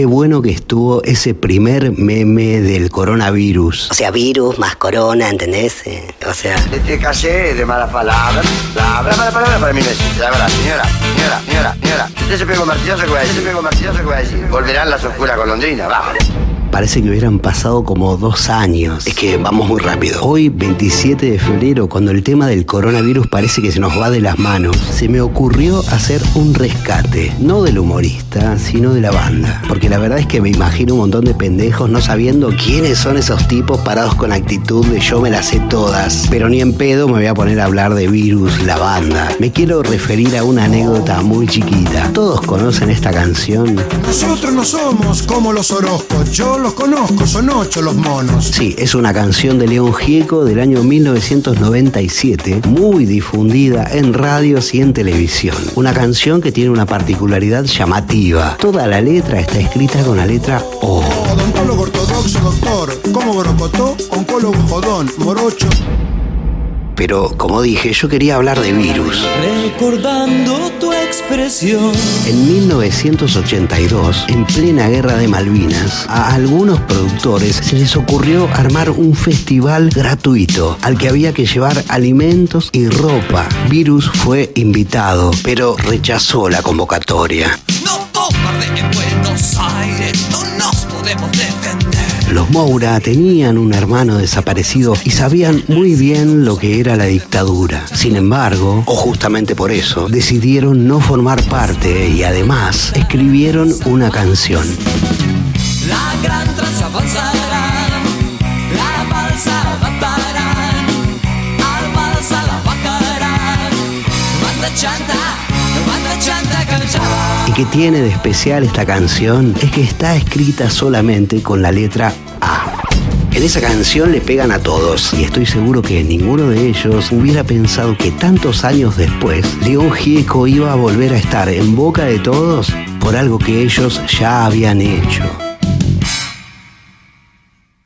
qué bueno que estuvo ese primer meme del coronavirus. O sea, virus más corona, ¿entendés? Eh, o sea. Te casé de malas palabras. Palabra, mala palabra para mí no existe. La verdad, señora, señora, señora, señora. Si usted se pegó martilloso, ¿qué voy a decir? Se pegó martilloso, ¿qué voy a decir? Volverán las oscuras golondrinas, vamos. Parece que hubieran pasado como dos años. Es que vamos muy rápido. Hoy, 27 de febrero, cuando el tema del coronavirus parece que se nos va de las manos, se me ocurrió hacer un rescate. No del humorista, sino de la banda. Porque la verdad es que me imagino un montón de pendejos no sabiendo quiénes son esos tipos parados con actitud de yo me las sé todas. Pero ni en pedo me voy a poner a hablar de Virus, la banda. Me quiero referir a una anécdota muy chiquita. ¿Todos conocen esta canción? Nosotros no somos como los Orozcos. Yo los conozco, son ocho los monos. Sí, es una canción de León Gieco del año 1997, muy difundida en radios y en televisión. Una canción que tiene una particularidad llamativa. Toda la letra está escrita con la letra O. Odontólogo ortodoxo, doctor. Como borocotó, oncólogo jodón, morocho. Pero como dije, yo quería hablar de virus. Recordando tu expresión. En 1982, en plena guerra de Malvinas, a algunos productores se les ocurrió armar un festival gratuito al que había que llevar alimentos y ropa. Virus fue invitado, pero rechazó la convocatoria. No en Buenos Aires, no defender. Los Moura tenían un hermano desaparecido y sabían muy bien lo que era la dictadura. Sin embargo, o justamente por eso, decidieron no formar parte y además escribieron una canción. La gran tranza avanzará, la balsa batará, al balsa la bajará. Banda chanta, banda chanta canchada. Y que tiene de especial esta canción es que está escrita solamente con la letra A. En esa canción le pegan a todos y estoy seguro que ninguno de ellos hubiera pensado que tantos años después León Gieco iba a volver a estar en boca de todos por algo que ellos ya habían hecho.